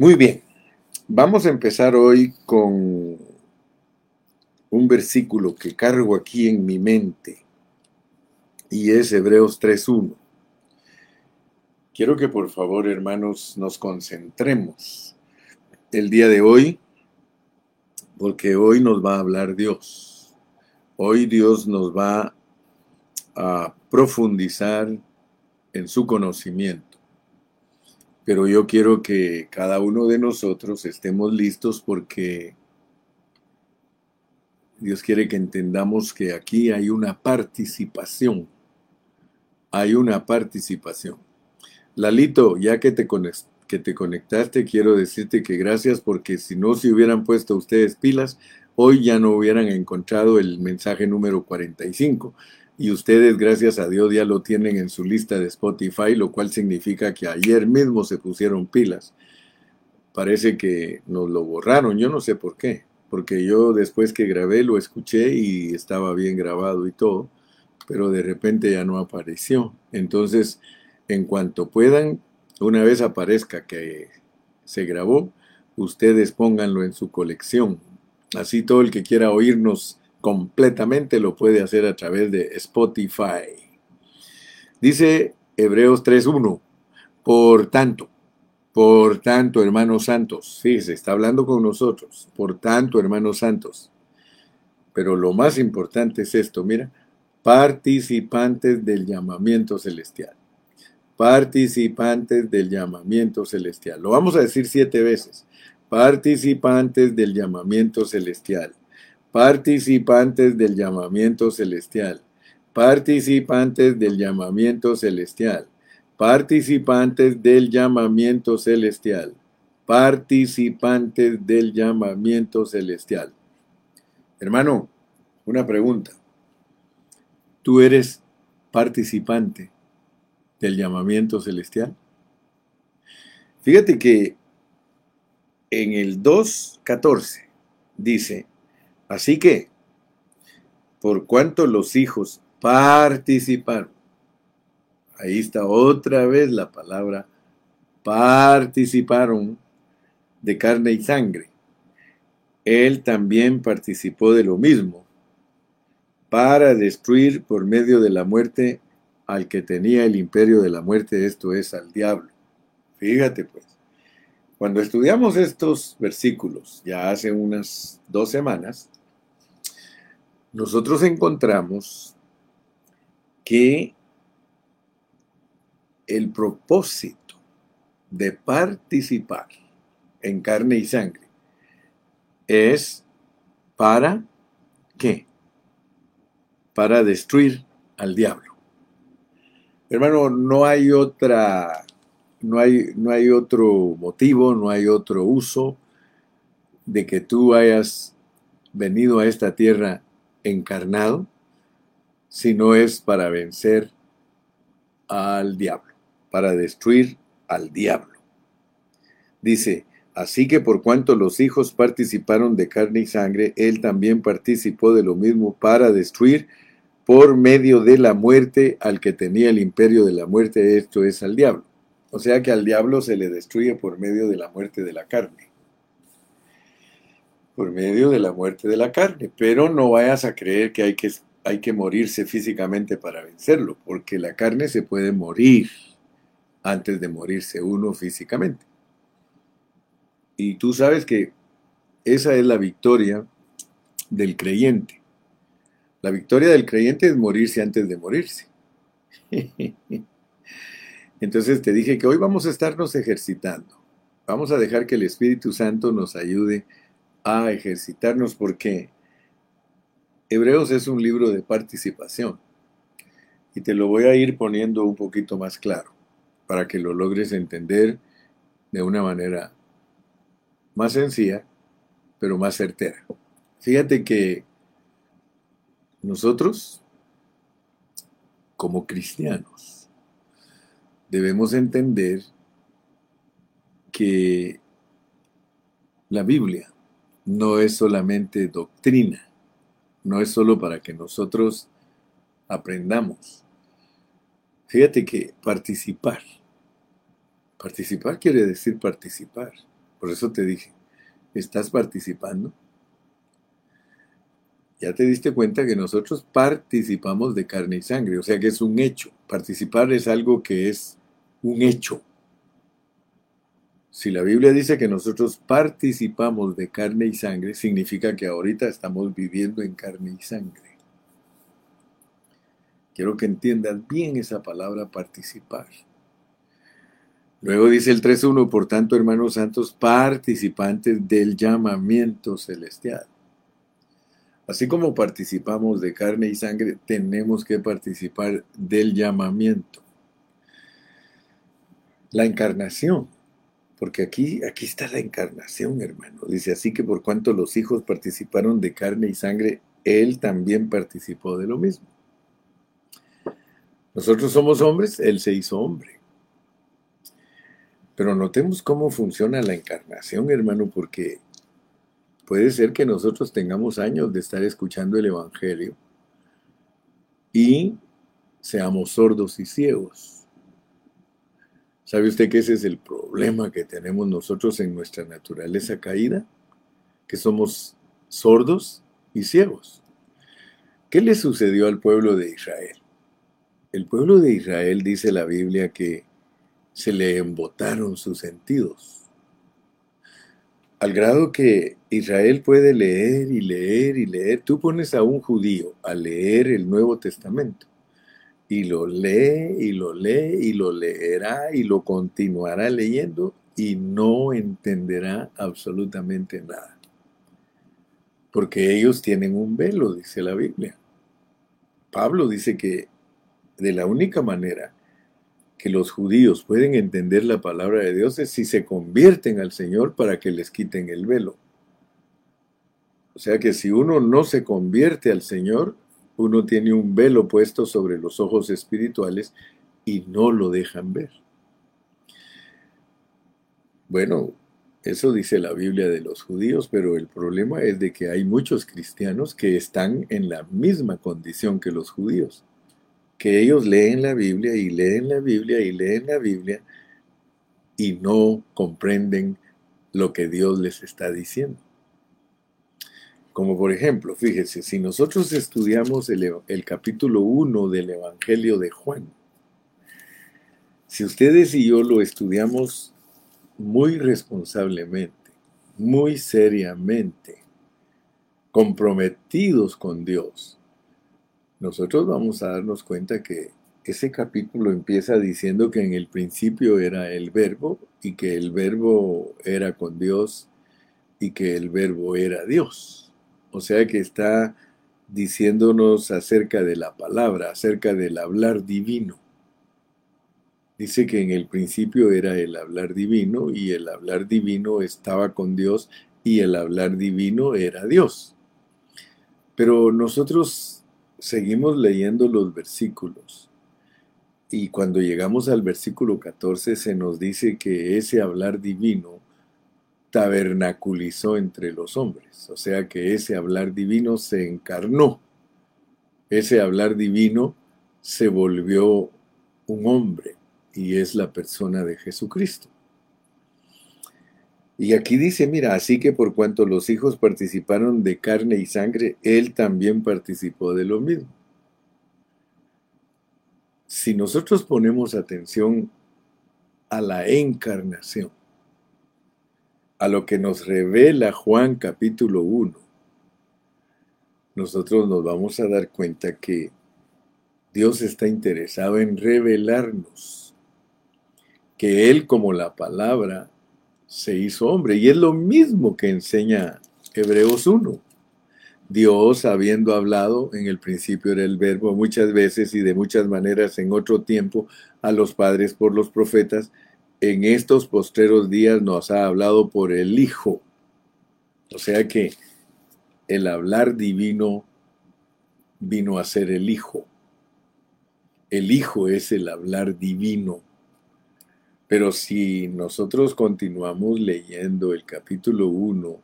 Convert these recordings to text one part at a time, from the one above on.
Muy bien, vamos a empezar hoy con un versículo que cargo aquí en mi mente y es Hebreos 3.1. Quiero que por favor, hermanos, nos concentremos el día de hoy, porque hoy nos va a hablar Dios. Hoy Dios nos va a profundizar en su conocimiento pero yo quiero que cada uno de nosotros estemos listos porque Dios quiere que entendamos que aquí hay una participación. Hay una participación. Lalito, ya que te, que te conectaste, quiero decirte que gracias porque si no se hubieran puesto ustedes pilas, hoy ya no hubieran encontrado el mensaje número 45 y ustedes, gracias a Dios, ya lo tienen en su lista de Spotify, lo cual significa que ayer mismo se pusieron pilas. Parece que nos lo borraron, yo no sé por qué, porque yo después que grabé lo escuché y estaba bien grabado y todo, pero de repente ya no apareció. Entonces, en cuanto puedan, una vez aparezca que se grabó, ustedes pónganlo en su colección. Así todo el que quiera oírnos completamente lo puede hacer a través de Spotify. Dice Hebreos 3.1, por tanto, por tanto, hermanos santos, sí, se está hablando con nosotros, por tanto, hermanos santos. Pero lo más importante es esto, mira, participantes del llamamiento celestial. Participantes del llamamiento celestial. Lo vamos a decir siete veces. Participantes del llamamiento celestial participantes del llamamiento celestial, participantes del llamamiento celestial, participantes del llamamiento celestial, participantes del llamamiento celestial. Hermano, una pregunta. ¿Tú eres participante del llamamiento celestial? Fíjate que en el 2.14 dice, Así que, por cuanto los hijos participaron, ahí está otra vez la palabra participaron de carne y sangre. Él también participó de lo mismo para destruir por medio de la muerte al que tenía el imperio de la muerte, esto es al diablo. Fíjate pues, cuando estudiamos estos versículos ya hace unas dos semanas, nosotros encontramos que el propósito de participar en carne y sangre es para qué? Para destruir al diablo. Hermano, no hay otra no hay, no hay otro motivo, no hay otro uso de que tú hayas venido a esta tierra encarnado, sino es para vencer al diablo, para destruir al diablo. Dice, así que por cuanto los hijos participaron de carne y sangre, él también participó de lo mismo para destruir por medio de la muerte al que tenía el imperio de la muerte, esto es al diablo. O sea que al diablo se le destruye por medio de la muerte de la carne por medio de la muerte de la carne. Pero no vayas a creer que hay que, hay que morirse físicamente para vencerlo, porque la carne se puede morir antes de morirse uno físicamente. Y tú sabes que esa es la victoria del creyente. La victoria del creyente es morirse antes de morirse. Entonces te dije que hoy vamos a estarnos ejercitando. Vamos a dejar que el Espíritu Santo nos ayude ejercitarnos porque Hebreos es un libro de participación y te lo voy a ir poniendo un poquito más claro para que lo logres entender de una manera más sencilla, pero más certera. Fíjate que nosotros, como cristianos, debemos entender que la Biblia no es solamente doctrina, no es solo para que nosotros aprendamos. Fíjate que participar, participar quiere decir participar. Por eso te dije, ¿estás participando? Ya te diste cuenta que nosotros participamos de carne y sangre, o sea que es un hecho. Participar es algo que es un hecho. Si la Biblia dice que nosotros participamos de carne y sangre, significa que ahorita estamos viviendo en carne y sangre. Quiero que entiendas bien esa palabra participar. Luego dice el 3.1, por tanto, hermanos santos, participantes del llamamiento celestial. Así como participamos de carne y sangre, tenemos que participar del llamamiento. La encarnación, porque aquí, aquí está la encarnación, hermano. Dice así que por cuanto los hijos participaron de carne y sangre, él también participó de lo mismo. Nosotros somos hombres, él se hizo hombre. Pero notemos cómo funciona la encarnación, hermano, porque Puede ser que nosotros tengamos años de estar escuchando el Evangelio y seamos sordos y ciegos. ¿Sabe usted que ese es el problema que tenemos nosotros en nuestra naturaleza caída? Que somos sordos y ciegos. ¿Qué le sucedió al pueblo de Israel? El pueblo de Israel dice la Biblia que se le embotaron sus sentidos al grado que Israel puede leer y leer y leer. Tú pones a un judío a leer el Nuevo Testamento y lo lee y lo lee y lo leerá y lo continuará leyendo y no entenderá absolutamente nada. Porque ellos tienen un velo, dice la Biblia. Pablo dice que de la única manera que los judíos pueden entender la palabra de Dios es si se convierten al Señor para que les quiten el velo. O sea que si uno no se convierte al Señor, uno tiene un velo puesto sobre los ojos espirituales y no lo dejan ver. Bueno, eso dice la Biblia de los judíos, pero el problema es de que hay muchos cristianos que están en la misma condición que los judíos que ellos leen la Biblia y leen la Biblia y leen la Biblia y no comprenden lo que Dios les está diciendo. Como por ejemplo, fíjese, si nosotros estudiamos el, el, capítulo 1 del Evangelio de Juan, si ustedes y yo lo estudiamos muy responsablemente, muy seriamente, comprometidos con Dios, nosotros vamos a darnos cuenta que ese capítulo empieza diciendo que en el principio era el verbo y que el verbo era con Dios y que el verbo era Dios. O sea que está diciéndonos acerca de la palabra, acerca del hablar divino. Dice que en el principio era el hablar divino y el hablar divino estaba con Dios y el hablar divino era Dios. Pero nosotros seguimos leyendo los versículos. Y cuando llegamos al versículo 14 se nos dice que ese hablar divino tabernaculizó entre los hombres. O sea que ese hablar divino se encarnó. Ese hablar divino se volvió un hombre y es la persona de Jesucristo. Y aquí dice, mira, así que por cuanto los hijos participaron de carne y sangre, él también participó de lo mismo. Si nosotros ponemos atención a la encarnación, a lo que nos revela Juan capítulo 1, nosotros nos vamos a dar cuenta que Dios está interesado en revelarnos que Él como la palabra se hizo hombre. Y es lo mismo que enseña Hebreos 1. Dios, habiendo hablado, en el principio era el verbo, muchas veces y de muchas maneras en otro tiempo, a los padres por los profetas, en estos postreros días nos ha hablado por el Hijo. O sea que el hablar divino vino a ser el Hijo. El Hijo es el hablar divino. Pero si nosotros continuamos leyendo el capítulo 1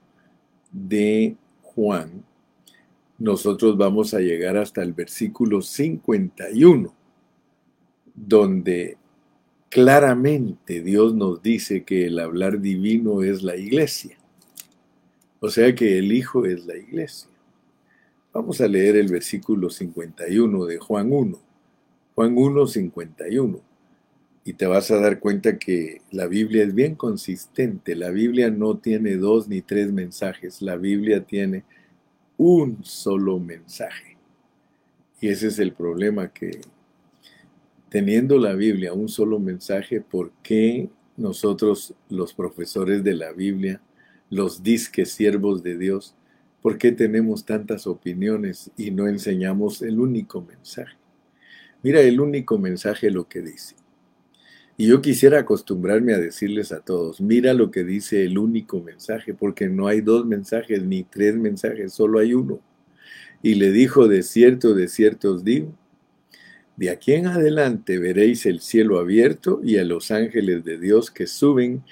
de Juan, nosotros vamos a llegar hasta el versículo 51, donde claramente Dios nos dice que el hablar divino es la iglesia. O sea que el Hijo es la iglesia. Vamos a leer el versículo 51 de Juan 1. Juan 1, 51. Y te vas a dar cuenta que la Biblia es bien consistente. La Biblia no tiene dos ni tres mensajes. La Biblia tiene un solo mensaje. Y ese es el problema que teniendo la Biblia un solo mensaje, ¿por qué nosotros los profesores de la Biblia, los disques siervos de Dios, por qué tenemos tantas opiniones y no enseñamos el único mensaje? Mira el único mensaje lo que dice. Y yo quisiera acostumbrarme a decirles a todos, mira lo que dice el único mensaje, porque no hay dos mensajes ni tres mensajes, solo hay uno. Y le dijo, de cierto, de cierto os digo, de aquí en adelante veréis el cielo abierto y a los ángeles de Dios que suben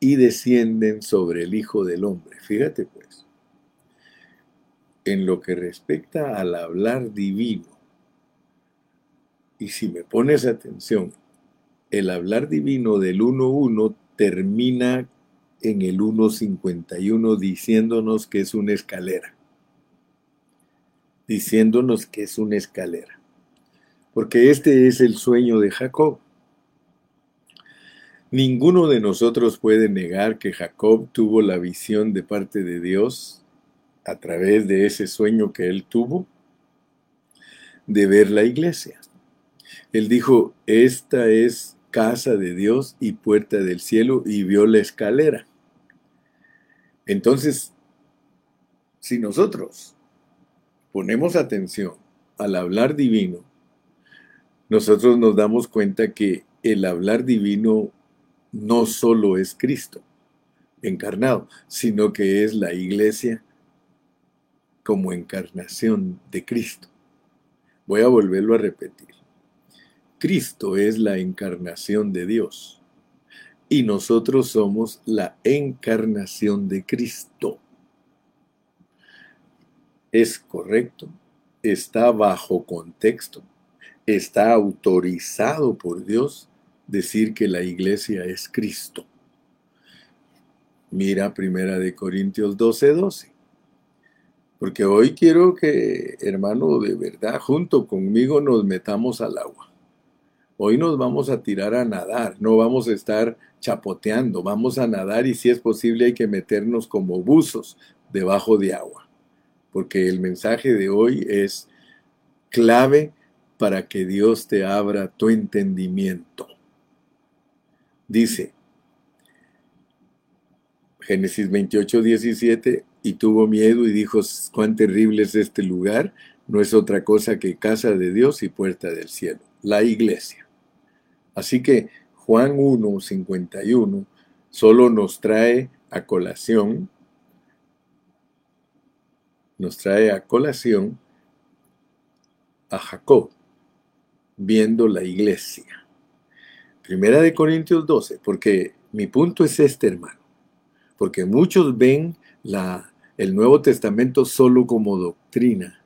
y descienden sobre el Hijo del Hombre. Fíjate pues, en lo que respecta al hablar divino, y si me pones atención, el hablar divino del 1.1 termina en el 1.51 diciéndonos que es una escalera. Diciéndonos que es una escalera. Porque este es el sueño de Jacob. Ninguno de nosotros puede negar que Jacob tuvo la visión de parte de Dios a través de ese sueño que él tuvo de ver la iglesia. Él dijo, esta es casa de Dios y puerta del cielo y vio la escalera. Entonces, si nosotros ponemos atención al hablar divino, nosotros nos damos cuenta que el hablar divino no solo es Cristo encarnado, sino que es la iglesia como encarnación de Cristo. Voy a volverlo a repetir. Cristo es la encarnación de Dios y nosotros somos la encarnación de Cristo. Es correcto, está bajo contexto, está autorizado por Dios decir que la iglesia es Cristo. Mira Primera de Corintios 12, 12. Porque hoy quiero que, hermano, de verdad, junto conmigo nos metamos al agua. Hoy nos vamos a tirar a nadar, no vamos a estar chapoteando, vamos a nadar y si es posible hay que meternos como buzos debajo de agua, porque el mensaje de hoy es clave para que Dios te abra tu entendimiento. Dice Génesis 28, 17, y tuvo miedo y dijo, cuán terrible es este lugar, no es otra cosa que casa de Dios y puerta del cielo, la iglesia. Así que Juan 1, 51 solo nos trae a colación, nos trae a colación a Jacob viendo la iglesia. Primera de Corintios 12, porque mi punto es este, hermano, porque muchos ven la, el Nuevo Testamento solo como doctrina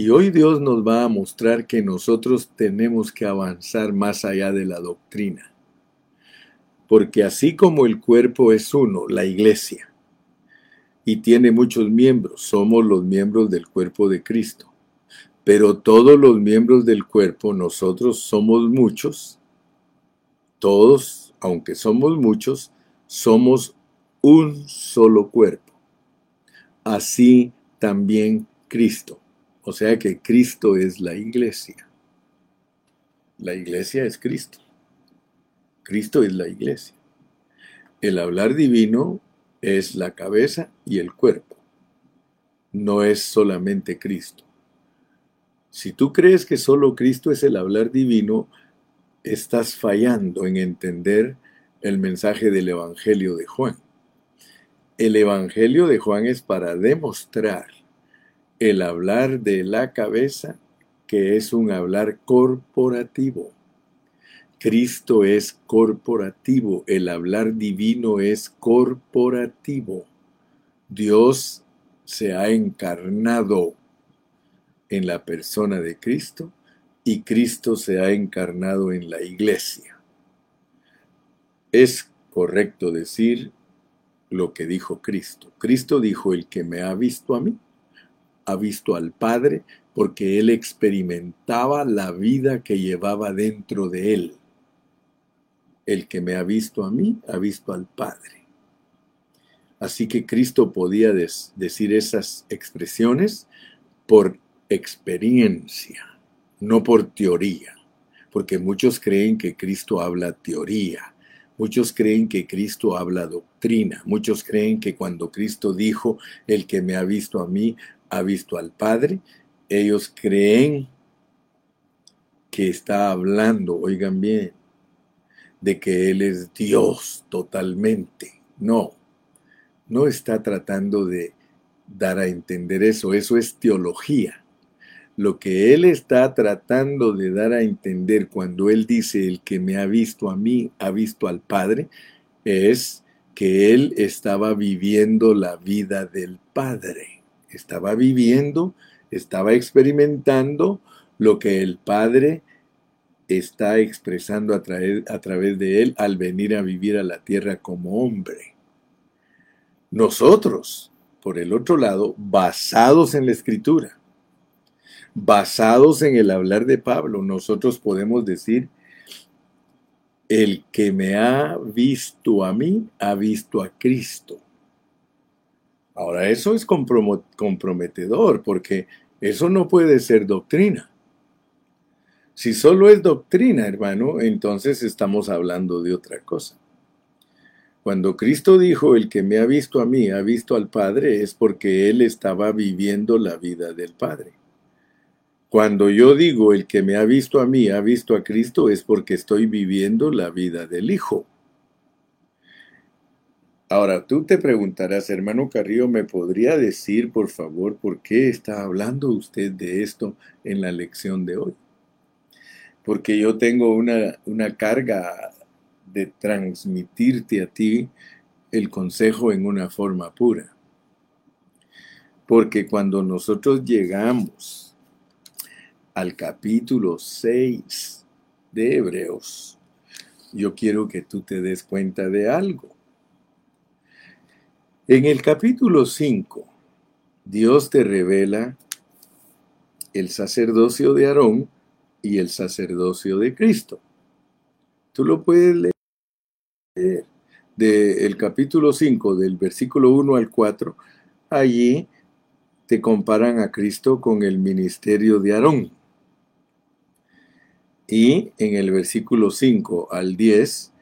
y hoy Dios nos va a mostrar que nosotros tenemos que avanzar más allá de la doctrina. Porque así como el cuerpo es uno, la iglesia, y tiene muchos miembros, somos los miembros del cuerpo de Cristo. Pero todos los miembros del cuerpo, nosotros somos muchos, todos, aunque somos muchos, somos un solo cuerpo. Así también Cristo. O sea que Cristo es la iglesia. La iglesia es Cristo. Cristo es la iglesia. El hablar divino es la cabeza y el cuerpo. No es solamente Cristo. Si tú crees que solo Cristo es el hablar divino, estás fallando en entender el mensaje del Evangelio de Juan. El Evangelio de Juan es para demostrar el hablar de la cabeza, que es un hablar corporativo. Cristo es corporativo, el hablar divino es corporativo. Dios se ha encarnado en la persona de Cristo y Cristo se ha encarnado en la iglesia. es correcto decir lo que dijo Cristo. Cristo dijo, el que me ha visto a mí, ha visto al Padre, porque él experimentaba la vida que llevaba dentro de él. El que me ha visto a mí, ha visto al Padre. Así que Cristo podía decir esas expresiones por experiencia, no por teoría, porque muchos creen que Cristo habla teoría, muchos creen que Cristo habla doctrina, muchos creen que cuando Cristo dijo, el que me ha visto a mí, ha visto al Padre, ellos creen que está hablando, oigan bien, de que Él es Dios totalmente. No, no está tratando de dar a entender eso, eso es teología. Lo que Él está tratando de dar a entender cuando Él dice, el que me ha visto a mí, ha visto al Padre, es que Él estaba viviendo la vida del Padre. Estaba viviendo, estaba experimentando lo que el Padre está expresando a, a través de Él al venir a vivir a la tierra como hombre. Nosotros, por el otro lado, basados en la escritura, basados en el hablar de Pablo, nosotros podemos decir, el que me ha visto a mí, ha visto a Cristo. Ahora, eso es comprometedor porque eso no puede ser doctrina. Si solo es doctrina, hermano, entonces estamos hablando de otra cosa. Cuando Cristo dijo, el que me ha visto a mí, ha visto al Padre, es porque Él estaba viviendo la vida del Padre. Cuando yo digo, el que me ha visto a mí, ha visto a Cristo, es porque estoy viviendo la vida del Hijo. Ahora, tú te preguntarás, hermano Carrillo, ¿me podría decir, por favor, por qué está hablando usted de esto en la lección de hoy? Porque yo tengo una, una carga de transmitirte a ti el consejo en una forma pura. Porque cuando nosotros llegamos al capítulo 6 de Hebreos, yo quiero que tú te des cuenta de algo. En el capítulo 5, Dios te revela el sacerdocio de Aarón y el sacerdocio de Cristo. Tú lo puedes leer del capítulo 5, del versículo 1 al 4, allí te comparan a Cristo con el ministerio de Aarón. Y en el versículo 5 al 10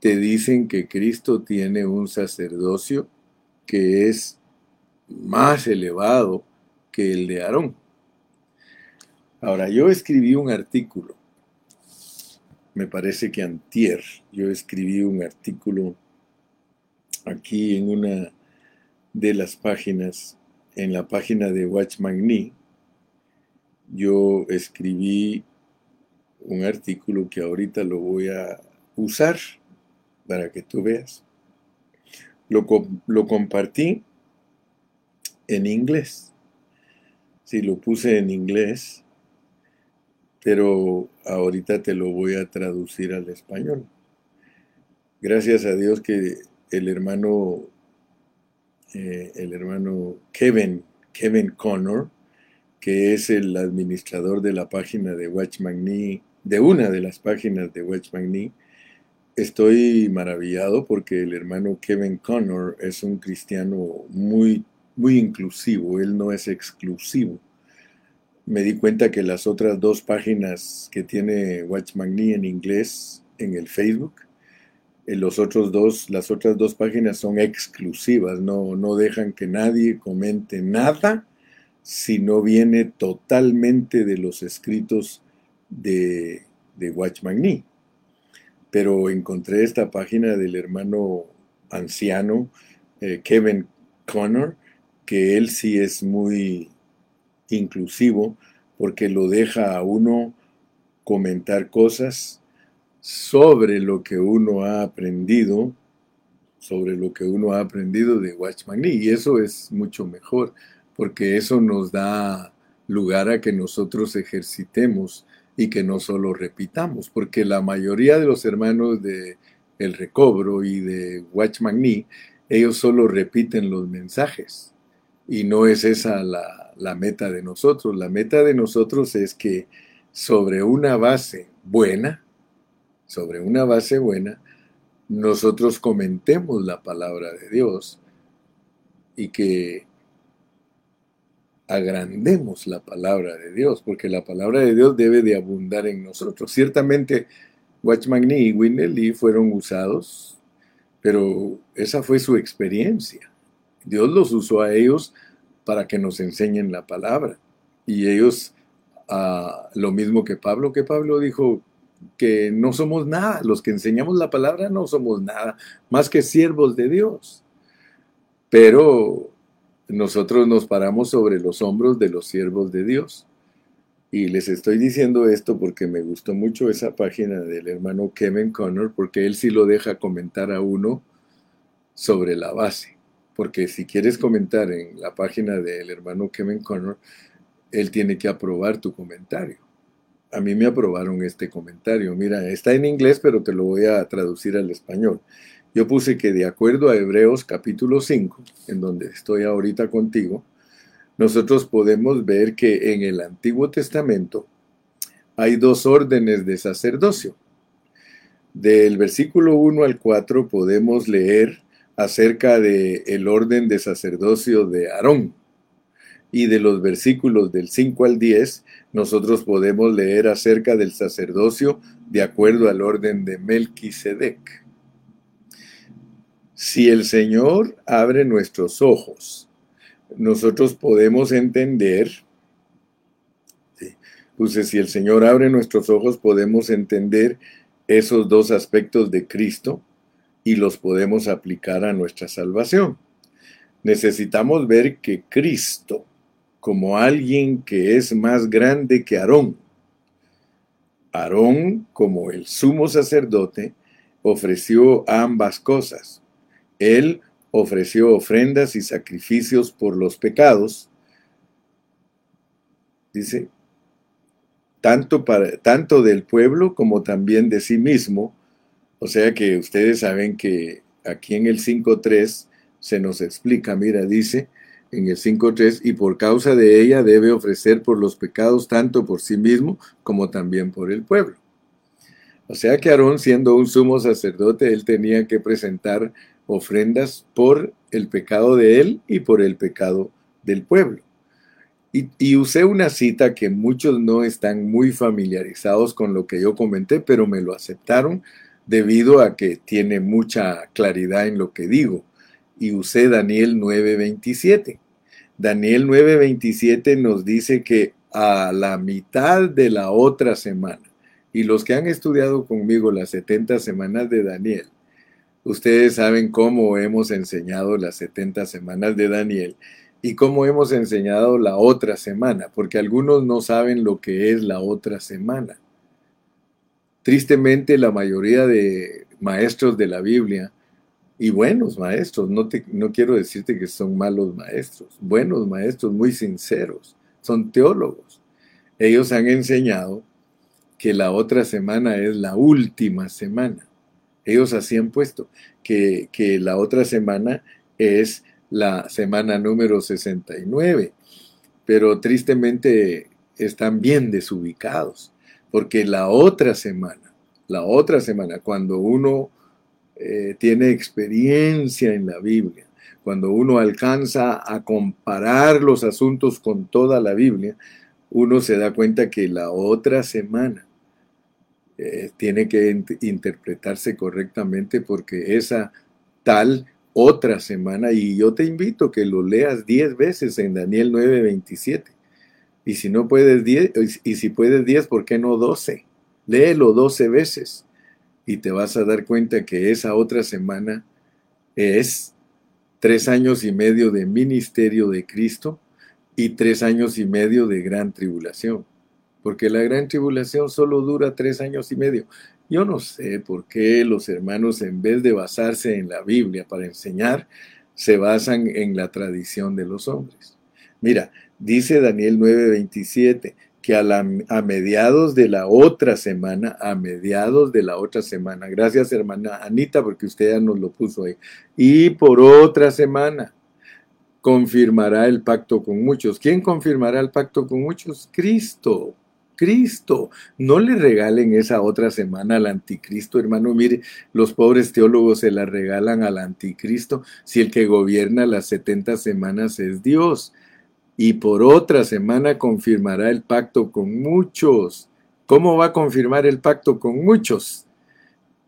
te dicen que Cristo tiene un sacerdocio que es más elevado que el de Aarón. Ahora, yo escribí un artículo me parece que antier, yo escribí un artículo aquí en una de las páginas, en la página de Watchman Nee, yo escribí un artículo que ahorita lo voy a usar para que tú veas. Lo, lo compartí en inglés. Si lo puse en inglés, pero ahorita te lo voy a traducir al español. Gracias a Dios que el hermano, eh, el hermano Kevin, Kevin Connor, que es el administrador de la página de Watchman Nee, de una de las páginas de Watchman Nee, estoy maravillado porque el hermano Kevin Connor es un cristiano muy, muy inclusivo, él no es exclusivo. Me di cuenta que las otras dos páginas que tiene Watchman Nee en inglés en el Facebook, en los otros dos, las otras dos páginas son exclusivas, no, no dejan que nadie comente nada si no viene totalmente de los escritos de, de Watchman Nee. Pero encontré esta página del hermano anciano eh, Kevin Connor, que él sí es muy inclusivo porque lo deja a uno comentar cosas sobre lo que uno ha aprendido, sobre lo que uno ha aprendido de Watchman Nee. Y eso es mucho mejor, porque eso nos da lugar a que nosotros ejercitemos y que no solo repitamos, porque la mayoría de los hermanos de el recobro y de Watchman Nee, ellos solo repiten los mensajes. Y no es esa la, la meta de nosotros. La meta de nosotros es que sobre una base buena, sobre una base buena, nosotros comentemos la palabra de Dios y que agrandemos la palabra de Dios, porque la palabra de Dios debe de abundar en nosotros. Ciertamente, Watchman Nee y Lee fueron usados, pero esa fue su experiencia. Dios los usó a ellos para que nos enseñen la palabra. Y ellos, ah, lo mismo que Pablo, que Pablo dijo que no somos nada, los que enseñamos la palabra no somos nada, más que siervos de Dios. Pero nosotros nos paramos sobre los hombros de los siervos de Dios. Y les estoy diciendo esto porque me gustó mucho esa página del hermano Kevin Connor, porque él sí lo deja comentar a uno sobre la base. Porque si quieres comentar en la página del hermano Kevin Connor, él tiene que aprobar tu comentario. A mí me aprobaron este comentario. Mira, está en inglés, pero te lo voy a traducir al español. Yo puse que de acuerdo a Hebreos capítulo 5, en donde estoy ahorita contigo, nosotros podemos ver que en el Antiguo Testamento hay dos órdenes de sacerdocio. Del versículo 1 al 4 podemos leer acerca del el orden de sacerdocio de Aarón. Y de los versículos del 5 al 10, nosotros podemos leer acerca del sacerdocio de acuerdo al orden de Melquisedec. Si el Señor abre nuestros ojos, nosotros podemos entender, Entonces, si el Señor abre nuestros ojos, podemos entender esos dos aspectos de Cristo y los podemos aplicar a nuestra salvación. Necesitamos ver que Cristo, como alguien que es más grande que Aarón, Aarón, como el sumo sacerdote, ofreció ambas cosas él ofreció ofrendas y sacrificios por los pecados, dice, tanto, para, tanto del pueblo como también de sí mismo. O sea que ustedes saben que aquí en el 5.3 se nos explica, mira, dice en el 5.3, y por causa de ella debe ofrecer por los pecados tanto por sí mismo como también por el pueblo. O sea que Aarón, siendo un sumo sacerdote, él tenía que presentar ofrendas por el pecado de él y por el pecado del pueblo. Y, usé una cita que muchos no están muy familiarizados con lo que yo comenté, pero me lo aceptaron debido a que tiene mucha claridad en lo que digo. Y usé Daniel 9:27. Daniel 9:27 nos dice que a la mitad de la otra semana, y los que han estudiado conmigo las 70 semanas de Daniel, Ustedes saben cómo hemos enseñado las 70 semanas de Daniel y cómo hemos enseñado la otra semana, porque algunos no saben lo que es la otra semana. Tristemente, la mayoría de maestros de la Biblia, y buenos maestros, no, no quiero decirte que son malos maestros, buenos maestros muy sinceros, son teólogos. Ellos han enseñado que la otra semana es la última semana. Ellos así han puesto que, la otra semana es la semana número 69, pero tristemente están bien desubicados, porque la otra semana, la otra semana, cuando uno eh, tiene experiencia en la Biblia, cuando uno alcanza a comparar los asuntos con toda la Biblia, uno se da cuenta que la otra semana eh, tiene que interpretarse correctamente porque esa tal otra semana, y yo te invito a que lo leas 10 veces en Daniel 9:27. Y si no puedes 10, y si puedes 10, ¿por qué no 12? Léelo 12 veces y te vas a dar cuenta que esa otra semana es tres años y medio de ministerio de Cristo y tres años y medio de gran tribulación porque la gran tribulación solo dura tres años y medio. Yo no sé por qué los hermanos, en vez de basarse en la Biblia para enseñar, se basan en la tradición de los hombres. Mira, dice Daniel 9:27 que a, mediados de la otra semana, a mediados de la otra semana, gracias hermana Anita porque usted ya nos lo puso ahí, y por otra semana confirmará el pacto con muchos. ¿Quién confirmará el pacto con muchos? Cristo. Cristo. No le regalen esa otra semana al anticristo, hermano. Mire, los pobres teólogos se la regalan al anticristo si el que gobierna las 70 semanas es Dios. Y por otra semana confirmará el pacto con muchos. ¿Cómo va a confirmar el pacto con muchos?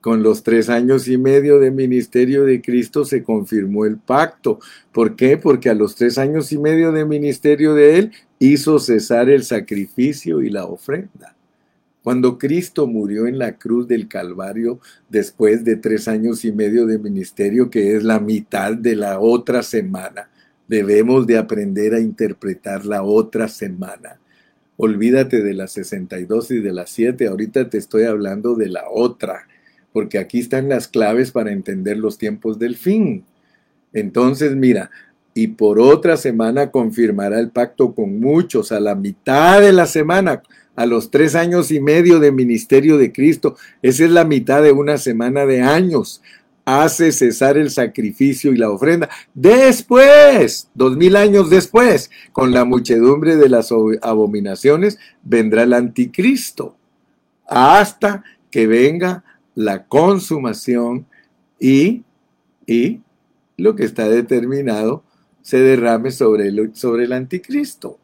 Con los tres años y medio de ministerio de Cristo se confirmó el pacto. ¿Por qué? Porque a los tres años y medio de ministerio de Él hizo cesar el sacrificio y la ofrenda. Cuando Cristo murió en la cruz del Calvario después de tres años y medio de ministerio, que es la mitad de la otra semana, debemos de aprender a interpretar la otra semana. Olvídate de las 62 y de las 7, ahorita te estoy hablando de la otra porque aquí están las claves para entender los tiempos del fin. Entonces, mira, y por otra semana confirmará el pacto con muchos, a la mitad de la semana, a los tres años y medio de ministerio de Cristo. Esa es la mitad de una semana de años. Hace cesar el sacrificio y la ofrenda. Después, dos mil años después, con la muchedumbre de las abominaciones, vendrá el anticristo. Hasta que venga la consumación y, y lo que está determinado se derrame sobre el, sobre el anticristo.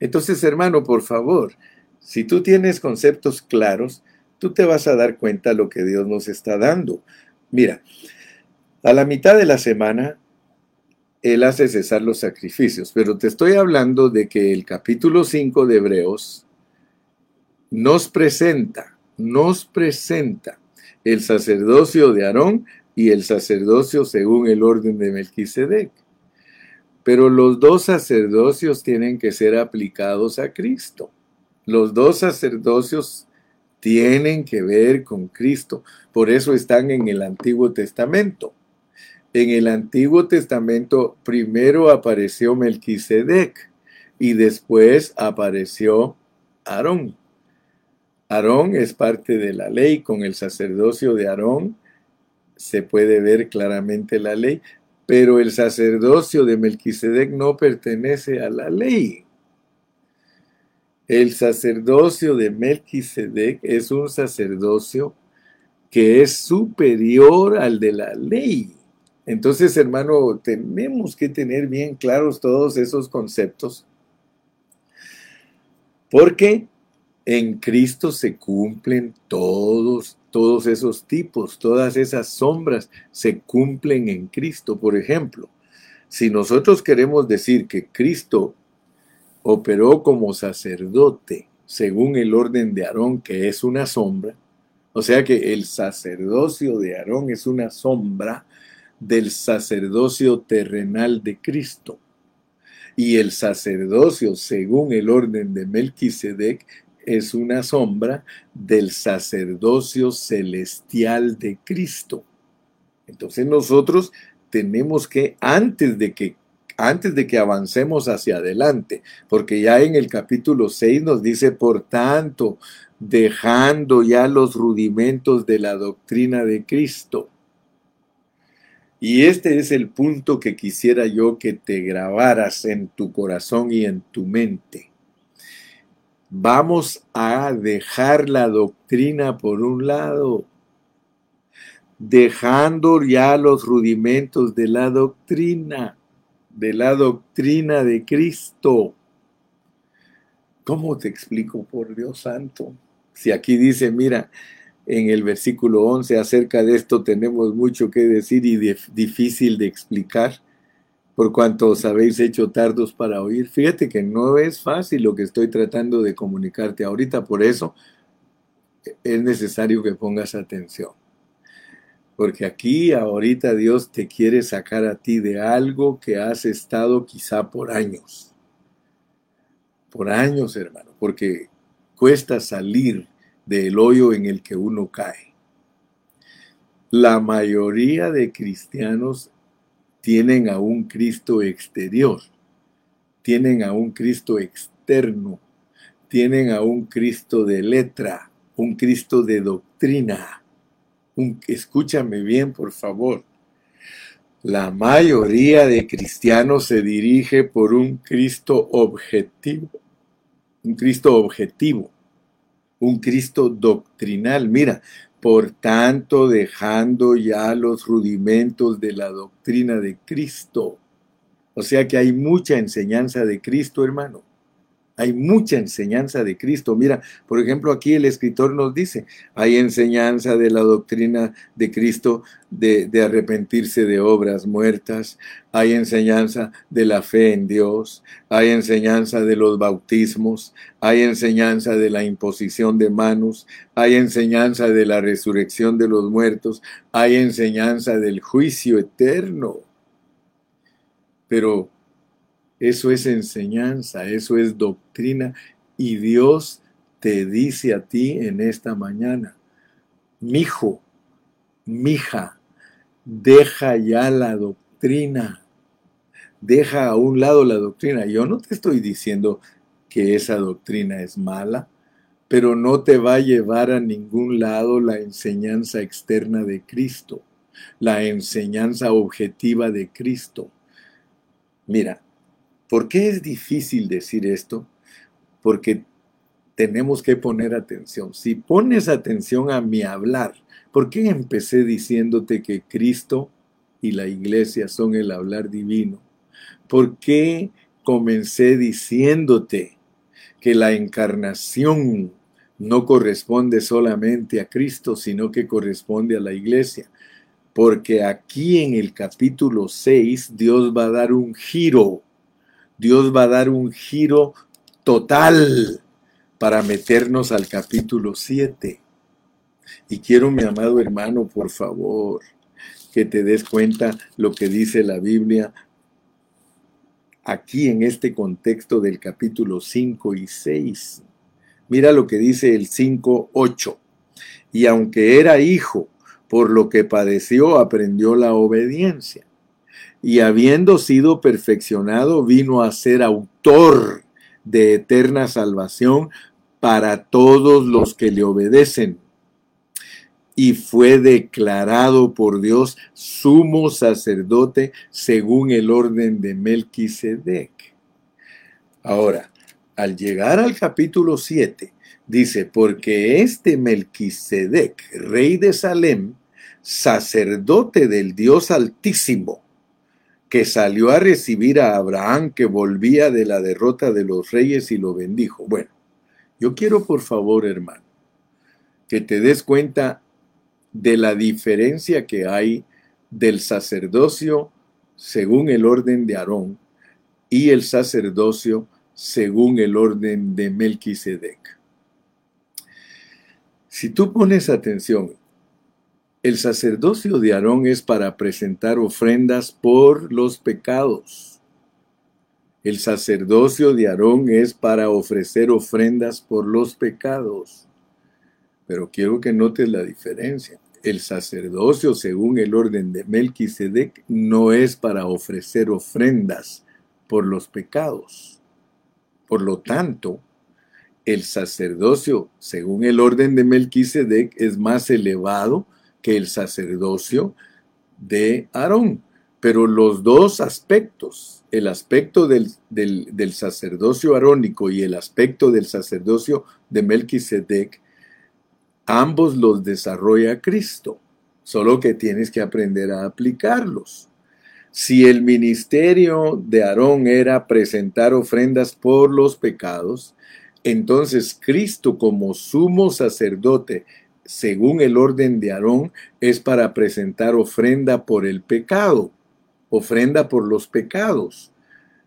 Entonces, hermano, por favor, si tú tienes conceptos claros, tú te vas a dar cuenta de lo que Dios nos está dando. Mira, a la mitad de la semana, Él hace cesar los sacrificios, pero te estoy hablando de que el capítulo 5 de Hebreos nos presenta, nos presenta el sacerdocio de Aarón y el sacerdocio según el orden de Melquisedec. Pero los dos sacerdocios tienen que ser aplicados a Cristo. Los dos sacerdocios tienen que ver con Cristo. Por eso están en el Antiguo Testamento. En el Antiguo Testamento primero apareció Melquisedec y después apareció Aarón. Aarón es parte de la ley, con el sacerdocio de Aarón se puede ver claramente la ley, pero el sacerdocio de Melquisedec no pertenece a la ley. El sacerdocio de Melquisedec es un sacerdocio que es superior al de la ley. Entonces, hermano, tenemos que tener bien claros todos esos conceptos. Porque en Cristo se cumplen todos, todos esos tipos, todas esas sombras se cumplen en Cristo. Por ejemplo, si nosotros queremos decir que Cristo operó como sacerdote según el orden de Aarón, que es una sombra, o sea que el sacerdocio de Aarón es una sombra del sacerdocio terrenal de Cristo. Y el sacerdocio, según el orden de Melquisedec, es una sombra del sacerdocio celestial de Cristo. Entonces nosotros tenemos que, antes de que, antes de que avancemos hacia adelante, porque ya en el capítulo 6 nos dice, por tanto, dejando ya los rudimentos de la doctrina de Cristo. Y este es el punto que quisiera yo que te grabaras en tu corazón y en tu mente. Vamos a dejar la doctrina por un lado, dejando ya los rudimentos de la doctrina, de la doctrina de Cristo. ¿Cómo te explico, por Dios santo? Si aquí dice, mira, en el versículo 11 acerca de esto tenemos mucho que decir y difícil de explicar por cuanto os habéis hecho tardos para oír. Fíjate que no es fácil lo que estoy tratando de comunicarte ahorita, por eso es necesario que pongas atención. Porque aquí ahorita Dios te quiere sacar a ti de algo que has estado quizá por años. Por años, hermano, porque cuesta salir del hoyo en el que uno cae. La mayoría de cristianos tienen a un Cristo exterior, tienen a un Cristo externo, tienen a un Cristo de letra, un Cristo de doctrina. escúchame bien, por favor. La mayoría de cristianos se dirige por un Cristo objetivo, un Cristo objetivo, un Cristo doctrinal. Mira, por tanto, dejando ya los rudimentos de la doctrina de Cristo. O sea que hay mucha enseñanza de Cristo, hermano. Hay mucha enseñanza de Cristo. Mira, por ejemplo, aquí el escritor nos dice, hay enseñanza de la doctrina de Cristo de, arrepentirse de obras muertas, hay enseñanza de la fe en Dios, hay enseñanza de los bautismos, hay enseñanza de la imposición de manos, hay enseñanza de la resurrección de los muertos, hay enseñanza del juicio eterno. Pero eso es enseñanza, eso es doctrina y Dios te dice a ti en esta mañana, mijo, mija, deja ya la doctrina, deja a un lado la doctrina. Yo no te estoy diciendo que esa doctrina es mala, pero no te va a llevar a ningún lado la enseñanza externa de Cristo, la enseñanza objetiva de Cristo. Mira, ¿Por qué es difícil decir esto? Porque tenemos que poner atención. Si pones atención a mi hablar, ¿por qué empecé diciéndote que Cristo y la iglesia son el hablar divino? ¿Por qué comencé diciéndote que la encarnación no corresponde solamente a Cristo, sino que corresponde a la iglesia? Porque aquí en el capítulo 6 Dios va a dar un giro Dios va a dar un giro total para meternos al capítulo 7. Y quiero, mi amado hermano, por favor, que te des cuenta lo que dice la Biblia aquí en este contexto del capítulo 5 y 6. Mira lo que dice el 5, 8. Y aunque era hijo, por lo que padeció, aprendió la obediencia y habiendo sido perfeccionado, vino a ser autor de eterna salvación para todos los que le obedecen. Y fue declarado por Dios sumo sacerdote según el orden de Melquisedec. Ahora, al llegar al capítulo 7, dice, porque este Melquisedec, rey de Salem, sacerdote del Dios Altísimo, que salió a recibir a Abraham que volvía de la derrota de los reyes y lo bendijo. Bueno, yo quiero por favor, hermano, que te des cuenta de la diferencia que hay del sacerdocio según el orden de Aarón y el sacerdocio según el orden de Melquisedec. Si tú pones atención el sacerdocio de Aarón es para presentar ofrendas por los pecados. El sacerdocio de Aarón es para ofrecer ofrendas por los pecados. Pero quiero que notes la diferencia. El sacerdocio, según el orden de Melquisedec, no es para ofrecer ofrendas por los pecados. Por lo tanto, el sacerdocio, según el orden de Melquisedec, es más elevado que el sacerdocio de Aarón. Pero los dos aspectos, el aspecto del, del, sacerdocio arónico y el aspecto del sacerdocio de Melquisedec, ambos los desarrolla Cristo, solo que tienes que aprender a aplicarlos. Si el ministerio de Aarón era presentar ofrendas por los pecados, entonces Cristo como sumo sacerdote según el orden de Aarón, es para presentar ofrenda por el pecado, ofrenda por los pecados.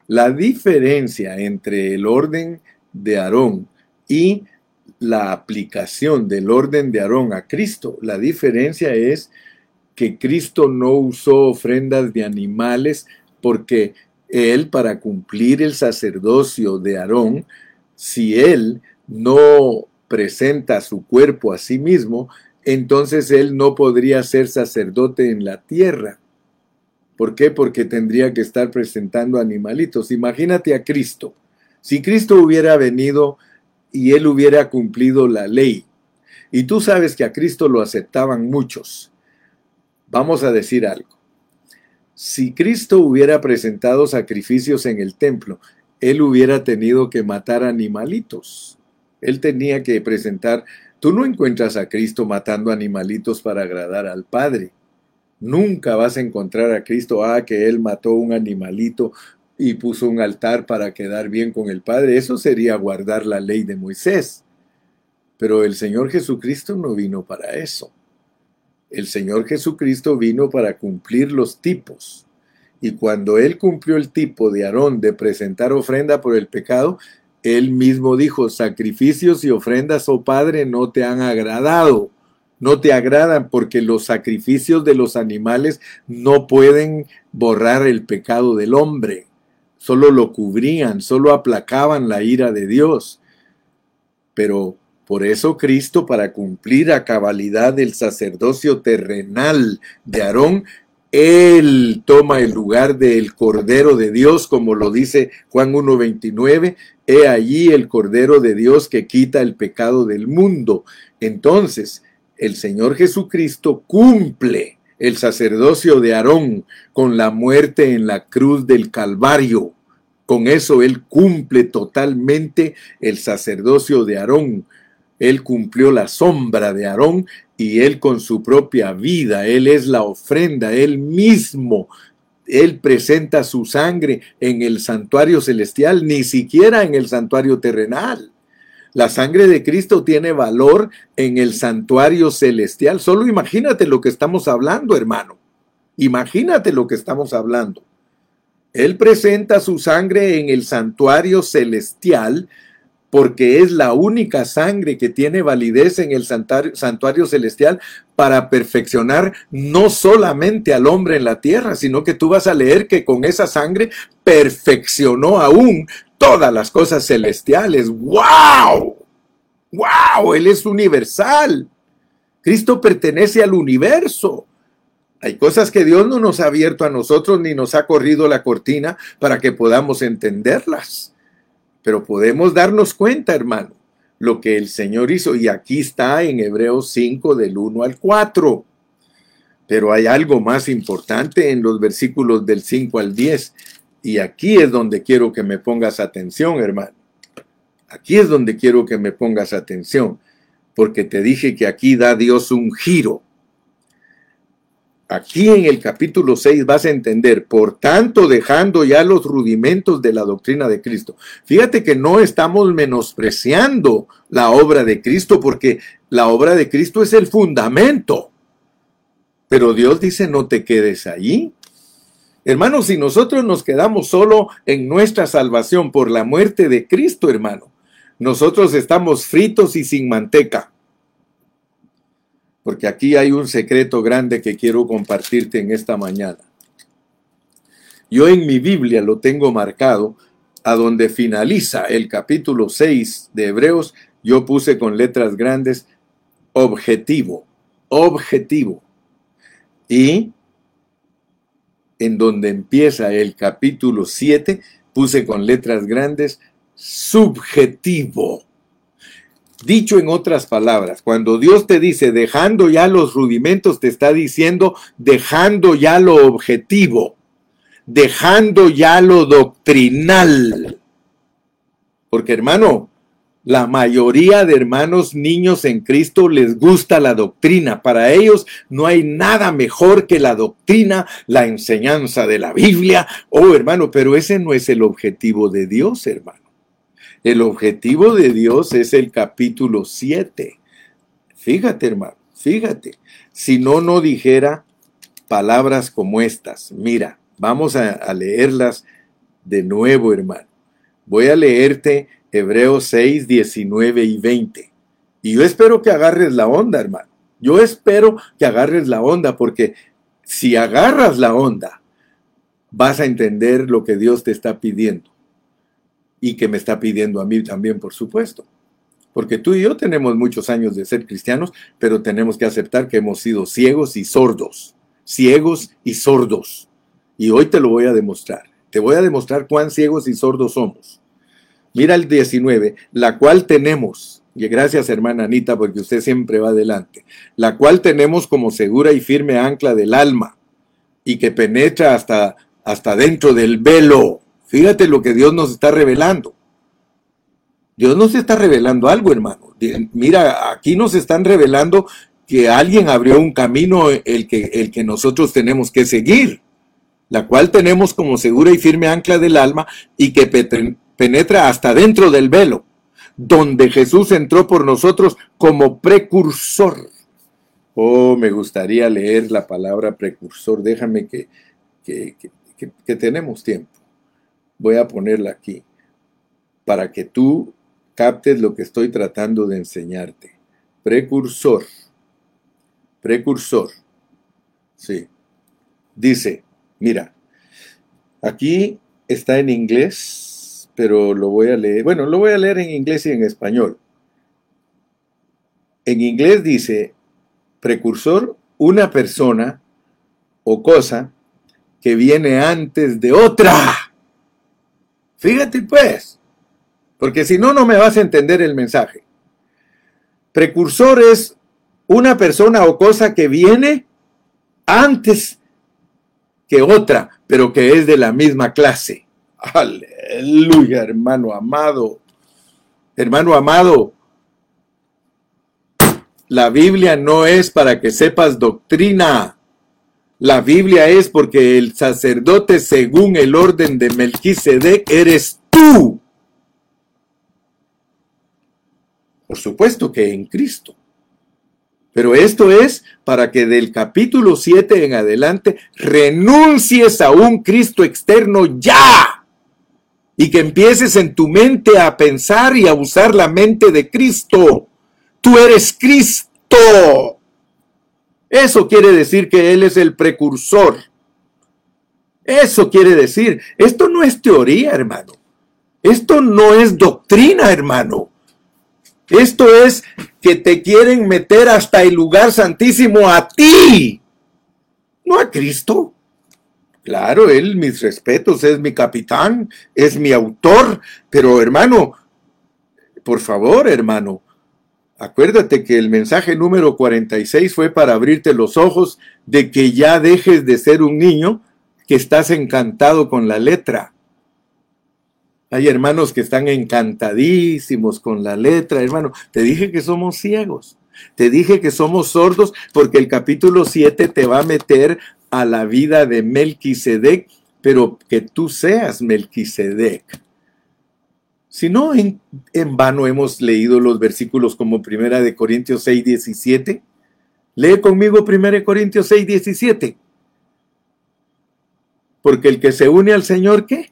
La diferencia entre el orden de Aarón y la aplicación del orden de Aarón a Cristo, la diferencia es que Cristo no usó ofrendas de animales porque él para cumplir el sacerdocio de Aarón, si él no presenta su cuerpo a sí mismo, entonces él no podría ser sacerdote en la tierra. ¿Por qué? Porque tendría que estar presentando animalitos. Imagínate a Cristo. Si Cristo hubiera venido y él hubiera cumplido la ley. Y tú sabes que a Cristo lo aceptaban muchos. Vamos a decir algo. Si Cristo hubiera presentado sacrificios en el templo, él hubiera tenido que matar animalitos. Él tenía que presentar, tú no encuentras a Cristo matando animalitos para agradar al Padre. Nunca vas a encontrar a Cristo, ah, que Él mató un animalito y puso un altar para quedar bien con el Padre. Eso sería guardar la ley de Moisés. Pero el Señor Jesucristo no vino para eso. El Señor Jesucristo vino para cumplir los tipos. Y cuando Él cumplió el tipo de Aarón de presentar ofrenda por el pecado, Él mismo dijo, sacrificios y ofrendas, oh Padre, no te han agradado no te agradan porque los sacrificios de los animales no pueden borrar el pecado del hombre solo lo cubrían, solo aplacaban la ira de Dios. Pero por eso Cristo, para cumplir a cabalidad el sacerdocio terrenal de Aarón, él toma el lugar del Cordero de Dios, como lo dice Juan 1.29, he allí el Cordero de Dios que quita el pecado del mundo. Entonces, el Señor Jesucristo cumple el sacerdocio de Aarón con la muerte en la cruz del Calvario. Con eso él cumple totalmente el sacerdocio de Aarón. Él cumplió la sombra de Aarón y él con su propia vida, él es la ofrenda, él mismo él presenta su sangre en el santuario celestial, ni siquiera en el santuario terrenal. La sangre de Cristo tiene valor en el santuario celestial. Solo imagínate lo que estamos hablando, hermano. Imagínate lo que estamos hablando. Él presenta su sangre en el santuario celestial porque es la única sangre que tiene validez en el santuario, celestial para perfeccionar no solamente al hombre en la tierra, sino que tú vas a leer que con esa sangre perfeccionó aún todas las cosas celestiales. ¡Wow! ¡Wow! Él es universal. Cristo pertenece al universo. Hay cosas que Dios no nos ha abierto a nosotros ni nos ha corrido la cortina para que podamos entenderlas. Pero podemos darnos cuenta, hermano, lo que el Señor hizo. Y aquí está en Hebreos 5 del 1 al 4. Pero hay algo más importante en los versículos del 5 al 10. Y aquí es donde quiero que me pongas atención, hermano. Aquí es donde quiero que me pongas atención, porque te dije que aquí da Dios un giro. Aquí en el capítulo 6 vas a entender, por tanto, dejando ya los rudimentos de la doctrina de Cristo. Fíjate que no estamos menospreciando la obra de Cristo, porque la obra de Cristo es el fundamento. Pero Dios dice, no te quedes ahí. Hermanos, si nosotros nos quedamos solo en nuestra salvación por la muerte de Cristo, hermano, nosotros estamos fritos y sin manteca. Porque aquí hay un secreto grande que quiero compartirte en esta mañana. Yo en mi Biblia lo tengo marcado a donde finaliza el capítulo 6 de Hebreos, yo puse con letras grandes objetivo, objetivo. Y en donde empieza el capítulo 7, puse con letras grandes, subjetivo. Dicho en otras palabras, cuando Dios te dice dejando ya los rudimentos, te está diciendo dejando ya lo objetivo, dejando ya lo doctrinal. Porque hermano, la mayoría de hermanos niños en Cristo les gusta la doctrina. Para ellos no hay nada mejor que la doctrina, la enseñanza de la Biblia. Oh, hermano, pero ese no es el objetivo de Dios, hermano. El objetivo de Dios es el capítulo 7. Fíjate, hermano, fíjate. Si no, no dijera palabras como estas. Mira, vamos a, leerlas de nuevo, hermano. Voy a leerte Hebreos 6, 19 y 20. Y yo espero que agarres la onda, hermano. Yo espero que agarres la onda, porque si agarras la onda, vas a entender lo que Dios te está pidiendo. Y que me está pidiendo a mí también, por supuesto. Porque tú y yo tenemos muchos años de ser cristianos, pero tenemos que aceptar que hemos sido ciegos y sordos. Ciegos y sordos. Y hoy te lo voy a demostrar. Te voy a demostrar cuán ciegos y sordos somos. Mira el 19, la cual tenemos, y gracias hermana Anita porque usted siempre va adelante, la cual tenemos como segura y firme ancla del alma y que penetra hasta, hasta dentro del velo. Fíjate lo que Dios nos está revelando. Dios nos está revelando algo, hermano. Mira, aquí nos están revelando que alguien abrió un camino el que, el que nosotros tenemos que seguir, la cual tenemos como segura y firme ancla del alma y que penetra hasta dentro del velo, donde Jesús entró por nosotros como precursor. Oh, me gustaría leer la palabra precursor. Déjame que, que, que tenemos tiempo. Voy a ponerla aquí para que tú captes lo que estoy tratando de enseñarte. Precursor. Precursor. Sí. Dice, mira, aquí está en inglés, pero lo voy a leer. Bueno, lo voy a leer en inglés y en español. En inglés dice, precursor, una persona o cosa que viene antes de otra. Fíjate pues, porque si no, no me vas a entender el mensaje. Precursor es una persona o cosa que viene antes que otra, pero que es de la misma clase. Aleluya, hermano amado. Hermano amado, la Biblia no es para que sepas doctrina. La Biblia es porque el sacerdote según el orden de Melquisedec eres tú. Por supuesto que en Cristo. Pero esto es para que del capítulo 7 en adelante renuncies a un Cristo externo ya. Y que empieces en tu mente a pensar y a usar la mente de Cristo. Tú eres Cristo. Eso quiere decir que Él es el precursor. Eso quiere decir, esto no es teoría, hermano. Esto no es doctrina, hermano. Esto es que te quieren meter hasta el lugar santísimo a ti, no a Cristo. Claro, él, mis respetos, es mi capitán, es mi autor, pero hermano, por favor, hermano, acuérdate que el mensaje número 46 fue para abrirte los ojos de que ya dejes de ser un niño que estás encantado con la letra. Hay hermanos que están encantadísimos con la letra, hermano. Te dije que somos ciegos. Te dije que somos sordos porque el capítulo 7 te va a meter a la vida de Melquisedec, pero que tú seas Melquisedec. Si no, en, en, vano hemos leído los versículos como Primera de Corintios 6, 17. Lee conmigo Primera de Corintios 6, 17. Porque el que se une al Señor, ¿qué?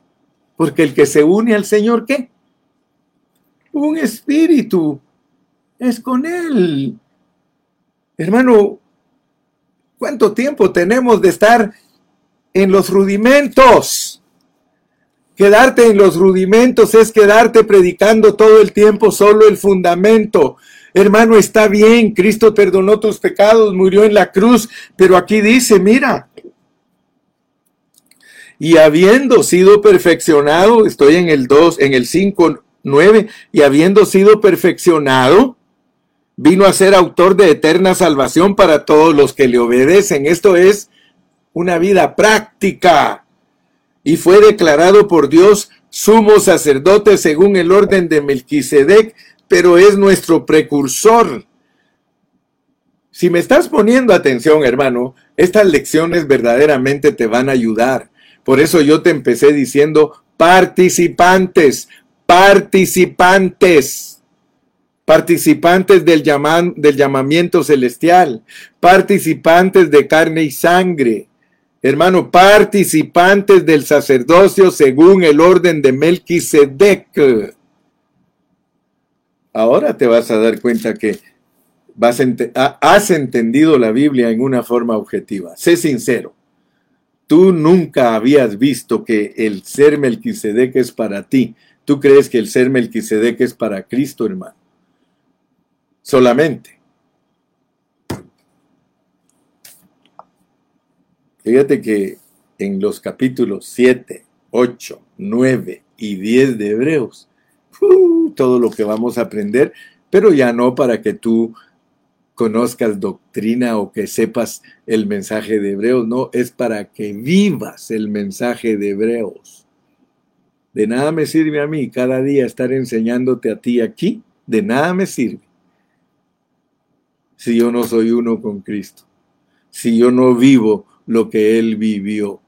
Porque el que se une al Señor, ¿qué? Un espíritu es con Él. Hermano, ¿cuánto tiempo tenemos de estar en los rudimentos? Quedarte en los rudimentos es quedarte predicando todo el tiempo solo el fundamento. Hermano, está bien, Cristo perdonó tus pecados, murió en la cruz, pero aquí dice, mira, y habiendo sido perfeccionado, estoy en el 2, en el 5, 9, y habiendo sido perfeccionado, vino a ser autor de eterna salvación para todos los que le obedecen. Esto es una vida práctica. Y fue declarado por Dios sumo sacerdote según el orden de Melquisedec, pero es nuestro precursor. Si me estás poniendo atención, hermano, estas lecciones verdaderamente te van a ayudar. Por eso yo te empecé diciendo participantes, participantes, participantes del, del llamamiento celestial, participantes de carne y sangre. Hermano, participantes del sacerdocio según el orden de Melquisedec. Ahora te vas a dar cuenta que has entendido la Biblia en una forma objetiva. Sé sincero. Tú nunca habías visto que el ser Melquisedec es para ti. Tú crees que el ser Melquisedec es para Cristo, hermano. Solamente. Fíjate que en los capítulos 7, 8, 9 y 10 de Hebreos, uh, todo lo que vamos a aprender, pero ya no para que tú conozcas doctrina o que sepas el mensaje de Hebreos, no, es para que vivas el mensaje de Hebreos. De nada me sirve a mí cada día estar enseñándote a ti aquí, de nada me sirve si yo no soy uno con Cristo, si yo no vivo lo que Él vivió.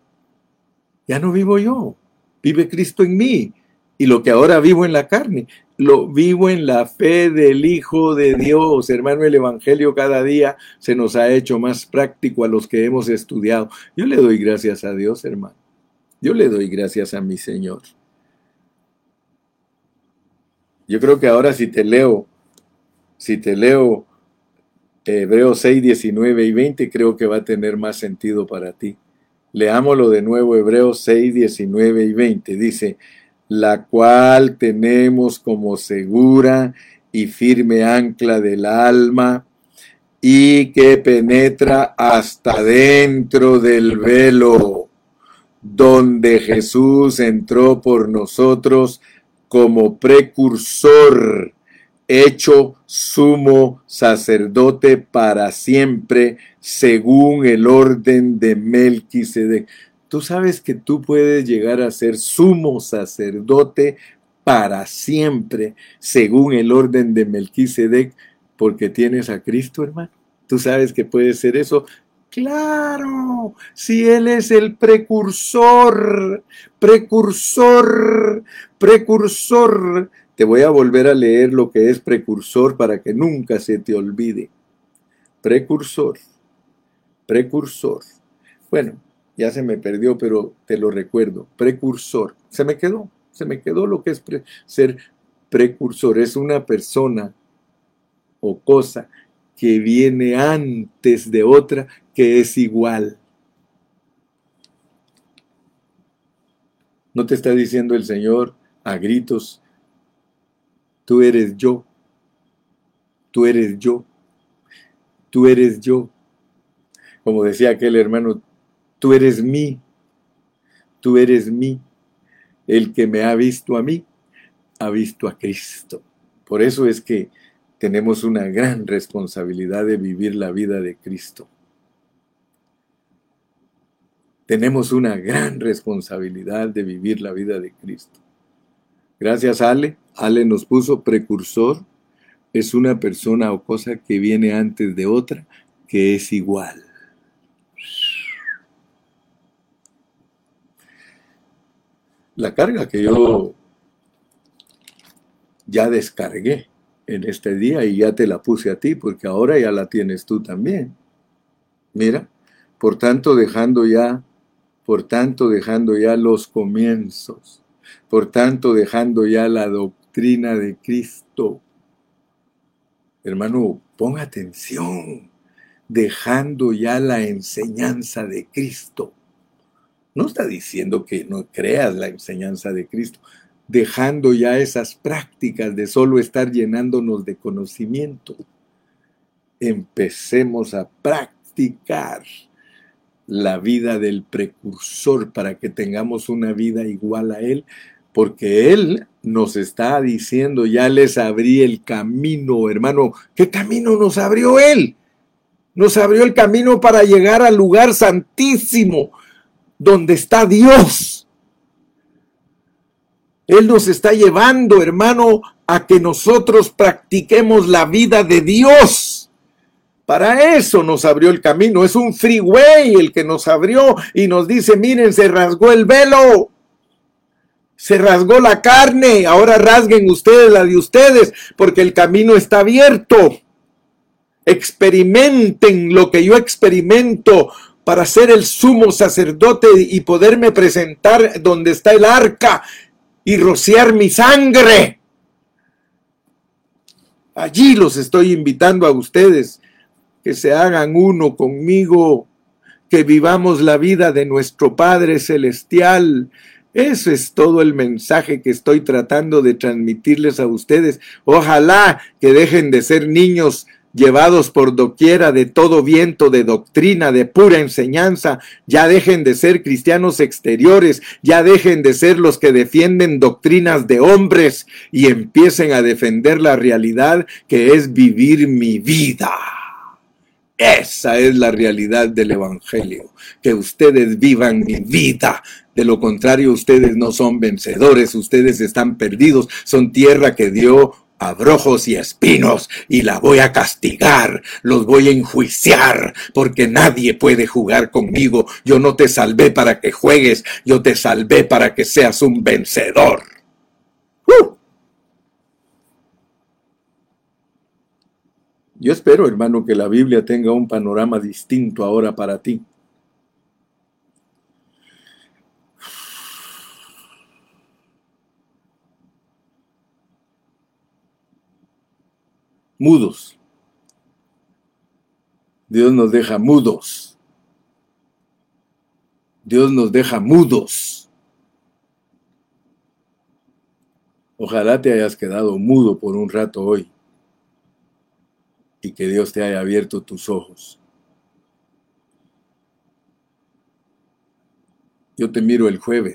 Ya no vivo yo, vive Cristo en mí. Y lo que ahora vivo en la carne, lo vivo en la fe del Hijo de Dios. Hermano, el Evangelio cada día se nos ha hecho más práctico a los que hemos estudiado. Yo le doy gracias a Dios, hermano. Yo le doy gracias a mi Señor. Yo creo que ahora si te leo, si te leo Hebreos 6, 19 y 20, creo que va a tener más sentido para ti. Leámoslo de nuevo, Hebreos 6, 19 y 20. Dice, la cual tenemos como segura y firme ancla del alma y que penetra hasta dentro del velo, donde Jesús entró por nosotros como precursor hecho sumo sacerdote para siempre, según el orden de Melquisedec. Tú sabes que tú puedes llegar a ser sumo sacerdote para siempre, según el orden de Melquisedec, porque tienes a Cristo, hermano. Tú sabes que puede ser eso. Claro, si Él es el precursor, precursor, precursor te voy a volver a leer lo que es precursor para que nunca se te olvide. Precursor, precursor. Bueno, ya se me perdió, pero te lo recuerdo. Precursor. Se me quedó, se me quedó lo que es ser precursor. Es una persona o cosa que viene antes de otra que es igual. ¿No te está diciendo el Señor a gritos, Tú eres yo. Tú eres yo. Tú eres yo. Como decía aquel hermano, tú eres mí. Tú eres mí. El que me ha visto a mí, ha visto a Cristo. Por eso es que tenemos una gran responsabilidad de vivir la vida de Cristo. Tenemos una gran responsabilidad de vivir la vida de Cristo. Gracias, Ale. Ale nos puso precursor. Es una persona o cosa que viene antes de otra que es igual. La carga que yo ya descargué en este día y ya te la puse a ti, porque ahora ya la tienes tú también. Mira, por tanto dejando ya, por tanto dejando ya los comienzos por tanto, dejando ya la doctrina de Cristo. Hermano, ponga atención, dejando ya la enseñanza de Cristo. No está diciendo que no creas la enseñanza de Cristo, dejando ya esas prácticas de solo estar llenándonos de conocimiento. Empecemos a practicar la vida del precursor para que tengamos una vida igual a Él, porque Él nos está diciendo, ya les abrí el camino, hermano. ¿Qué camino nos abrió Él? Nos abrió el camino para llegar al lugar santísimo, donde está Dios. Él nos está llevando, hermano, a que nosotros practiquemos la vida de Dios. Para eso nos abrió el camino. Es un freeway el que nos abrió y nos dice, miren, se rasgó el velo. Se rasgó la carne. Ahora rasguen ustedes la de ustedes porque el camino está abierto. Experimenten lo que yo experimento para ser el sumo sacerdote y poderme presentar donde está el arca y rociar mi sangre. Allí los estoy invitando a ustedes que se hagan uno conmigo, que vivamos la vida de nuestro Padre Celestial. Ese es todo el mensaje que estoy tratando de transmitirles a ustedes. Ojalá que dejen de ser niños llevados por doquiera de todo viento de doctrina, de pura enseñanza, ya dejen de ser cristianos exteriores, ya dejen de ser los que defienden doctrinas de hombres y empiecen a defender la realidad que es vivir mi vida. Esa es la realidad del Evangelio, que ustedes vivan mi vida. De lo contrario, ustedes no son vencedores, ustedes están perdidos, son tierra que dio abrojos y espinos y la voy a castigar, los voy a enjuiciar, porque nadie puede jugar conmigo. Yo no te salvé para que juegues, yo te salvé para que seas un vencedor. ¡Uh! Yo espero, hermano, que la Biblia tenga un panorama distinto ahora para ti. Mudos. Dios nos deja mudos. Dios nos deja mudos. Ojalá te hayas quedado mudo por un rato hoy y que Dios te haya abierto tus ojos. Yo te miro el jueves.